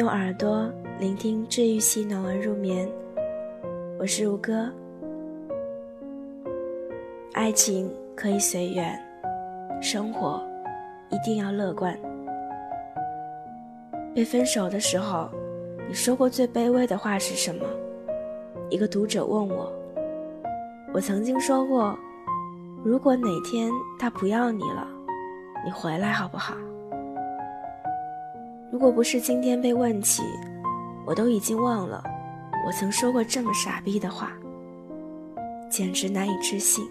用耳朵聆听治愈系暖文入眠，我是如歌。爱情可以随缘，生活一定要乐观。被分手的时候，你说过最卑微的话是什么？一个读者问我，我曾经说过，如果哪天他不要你了，你回来好不好？如果不是今天被问起，我都已经忘了我曾说过这么傻逼的话，简直难以置信。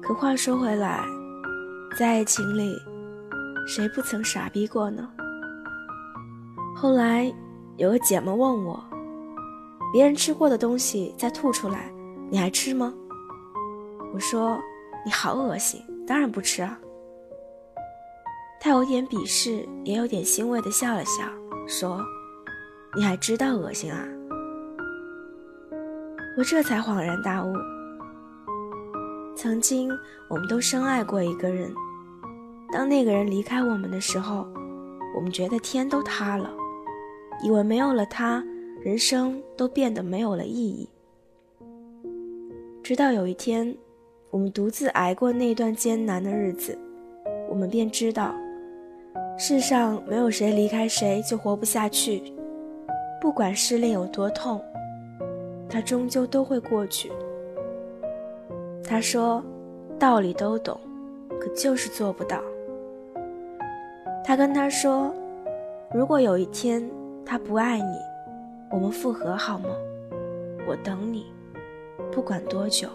可话说回来，在爱情里，谁不曾傻逼过呢？后来有个姐们问我，别人吃过的东西再吐出来，你还吃吗？我说你好恶心，当然不吃啊。他有点鄙视，也有点欣慰的笑了笑，说：“你还知道恶心啊？”我这才恍然大悟。曾经我们都深爱过一个人，当那个人离开我们的时候，我们觉得天都塌了，以为没有了他，人生都变得没有了意义。直到有一天，我们独自挨过那段艰难的日子，我们便知道。世上没有谁离开谁就活不下去，不管失恋有多痛，它终究都会过去。他说，道理都懂，可就是做不到。他跟他说，如果有一天他不爱你，我们复合好吗？我等你，不管多久，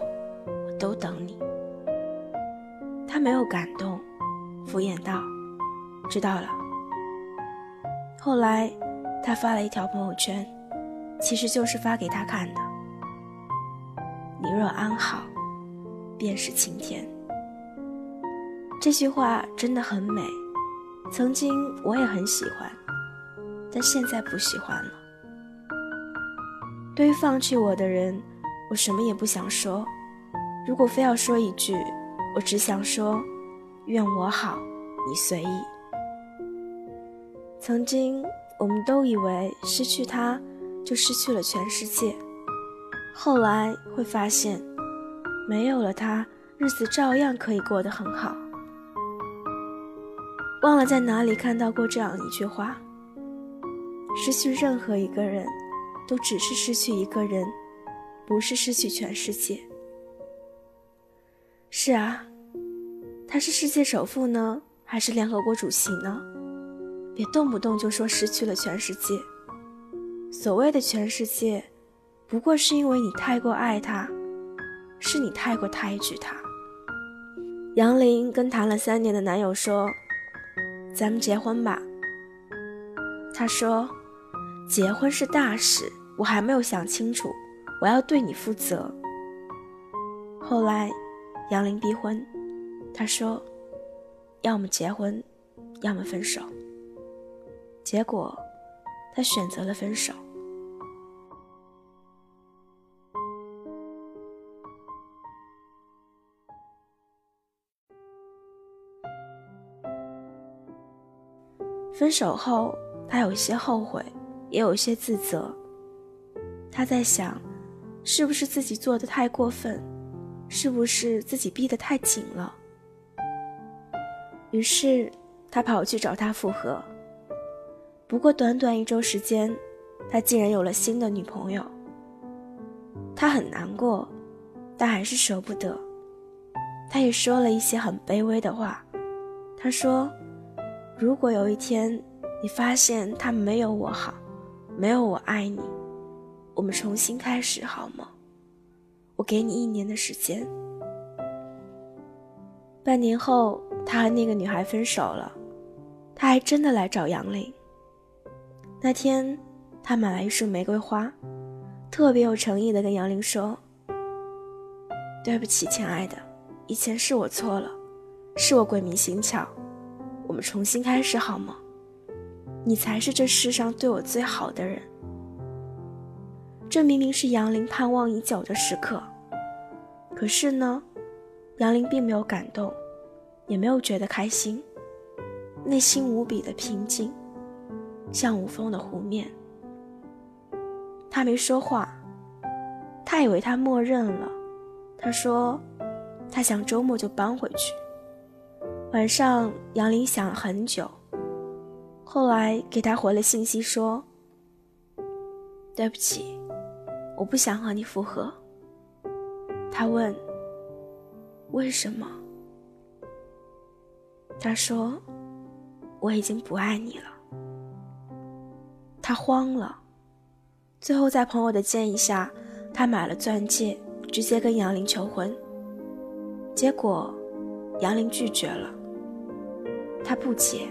我都等你。他没有感动，敷衍道。知道了。后来，他发了一条朋友圈，其实就是发给他看的。你若安好，便是晴天。这句话真的很美，曾经我也很喜欢，但现在不喜欢了。对于放弃我的人，我什么也不想说。如果非要说一句，我只想说：愿我好，你随意。曾经，我们都以为失去他，就失去了全世界。后来会发现，没有了他，日子照样可以过得很好。忘了在哪里看到过这样一句话：失去任何一个人，都只是失去一个人，不是失去全世界。是啊，他是世界首富呢，还是联合国主席呢？也动不动就说失去了全世界。所谓的全世界，不过是因为你太过爱他，是你太过抬举他。杨林跟谈了三年的男友说：“咱们结婚吧。”他说：“结婚是大事，我还没有想清楚，我要对你负责。”后来，杨林逼婚，他说：“要么结婚，要么分手。”结果，他选择了分手。分手后，他有些后悔，也有些自责。他在想，是不是自己做的太过分，是不是自己逼得太紧了？于是，他跑去找他复合。不过短短一周时间，他竟然有了新的女朋友。他很难过，但还是舍不得。他也说了一些很卑微的话。他说：“如果有一天你发现他没有我好，没有我爱你，我们重新开始好吗？我给你一年的时间。”半年后，他和那个女孩分手了。他还真的来找杨林。那天，他买来一束玫瑰花，特别有诚意的跟杨玲说：“对不起，亲爱的，以前是我错了，是我鬼迷心窍，我们重新开始好吗？你才是这世上对我最好的人。”这明明是杨玲盼望已久的时刻，可是呢，杨玲并没有感动，也没有觉得开心，内心无比的平静。像无风的湖面。他没说话，他以为他默认了。他说，他想周末就搬回去。晚上，杨林想了很久，后来给他回了信息说：“对不起，我不想和你复合。”他问：“为什么？”他说：“我已经不爱你了。”他慌了，最后在朋友的建议下，他买了钻戒，直接跟杨林求婚。结果，杨林拒绝了。他不解：“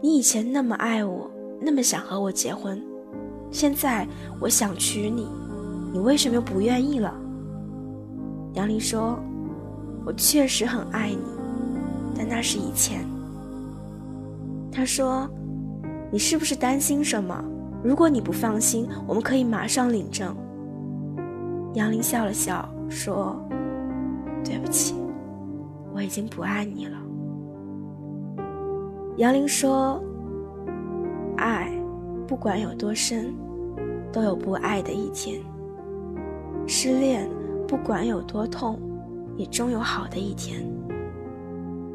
你以前那么爱我，那么想和我结婚，现在我想娶你，你为什么又不愿意了？”杨林说：“我确实很爱你。”但那是以前。他说：“你是不是担心什么？如果你不放心，我们可以马上领证。”杨林笑了笑说：“对不起，我已经不爱你了。”杨林说：“爱，不管有多深，都有不爱的一天；失恋，不管有多痛，也终有好的一天。”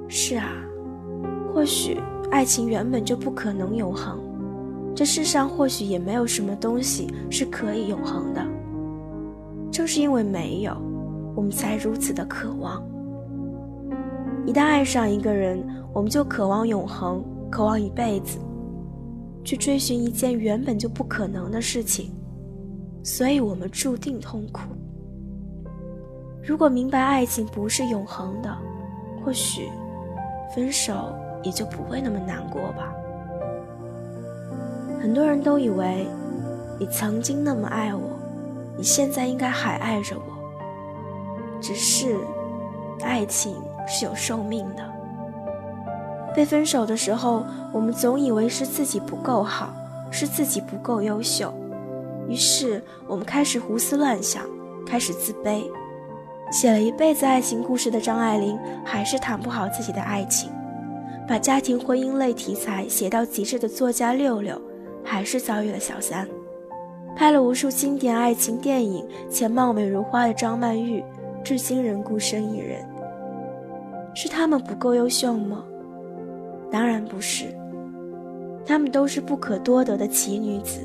是啊，或许爱情原本就不可能永恒，这世上或许也没有什么东西是可以永恒的。正是因为没有，我们才如此的渴望。一旦爱上一个人，我们就渴望永恒，渴望一辈子，去追寻一件原本就不可能的事情，所以我们注定痛苦。如果明白爱情不是永恒的，或许。分手也就不会那么难过吧。很多人都以为，你曾经那么爱我，你现在应该还爱着我。只是，爱情是有寿命的。被分手的时候，我们总以为是自己不够好，是自己不够优秀，于是我们开始胡思乱想，开始自卑。写了一辈子爱情故事的张爱玲，还是谈不好自己的爱情；把家庭婚姻类题材写到极致的作家六六，还是遭遇了小三；拍了无数经典爱情电影且貌美如花的张曼玉，至今仍孤身一人。是他们不够优秀吗？当然不是，他们都是不可多得的奇女子，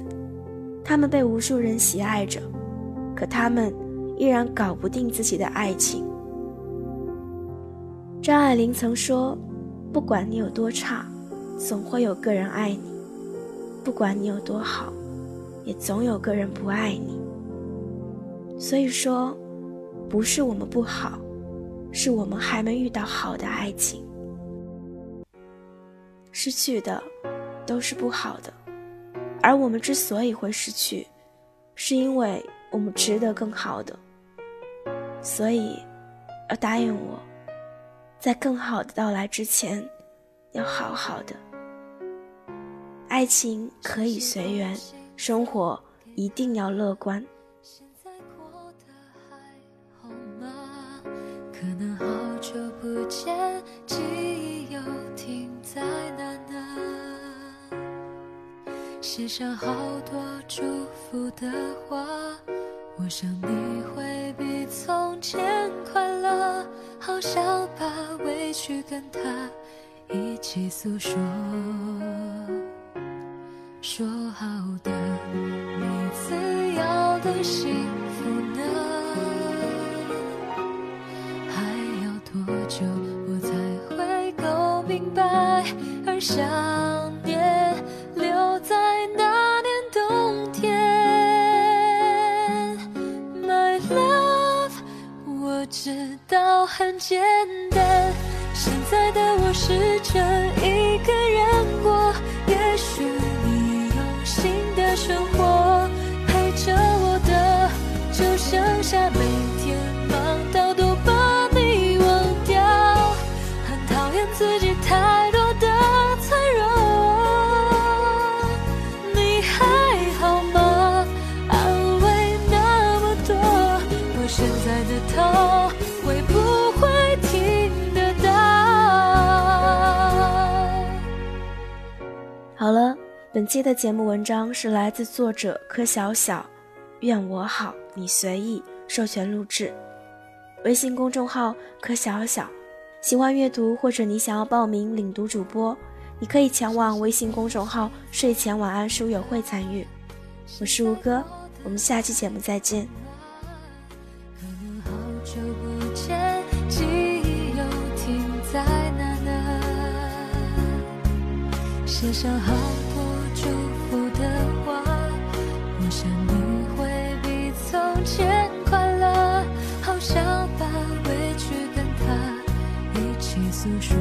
她们被无数人喜爱着，可她们。依然搞不定自己的爱情。张爱玲曾说：“不管你有多差，总会有个人爱你；不管你有多好，也总有个人不爱你。”所以说，不是我们不好，是我们还没遇到好的爱情。失去的都是不好的，而我们之所以会失去，是因为我们值得更好的。所以，要答应我，在更好的到来之前，要好好的。爱情可以随缘，生活一定要乐观。现在过得还好吗可能好久不见，记忆又停在哪呢？写上好多祝福的话。我想你会比从前快乐，好想把委屈跟他一起诉说。说好的每次要的幸福呢？还要多久我才会够明白？而想。很简单，现在的我试着一个人过。也许本期的节目文章是来自作者柯小小，愿我好，你随意，授权录制，微信公众号柯小小。喜欢阅读或者你想要报名领读主播，你可以前往微信公众号睡前晚安书友会参与。我是吴哥，我们下期节目再见。写上好且诉说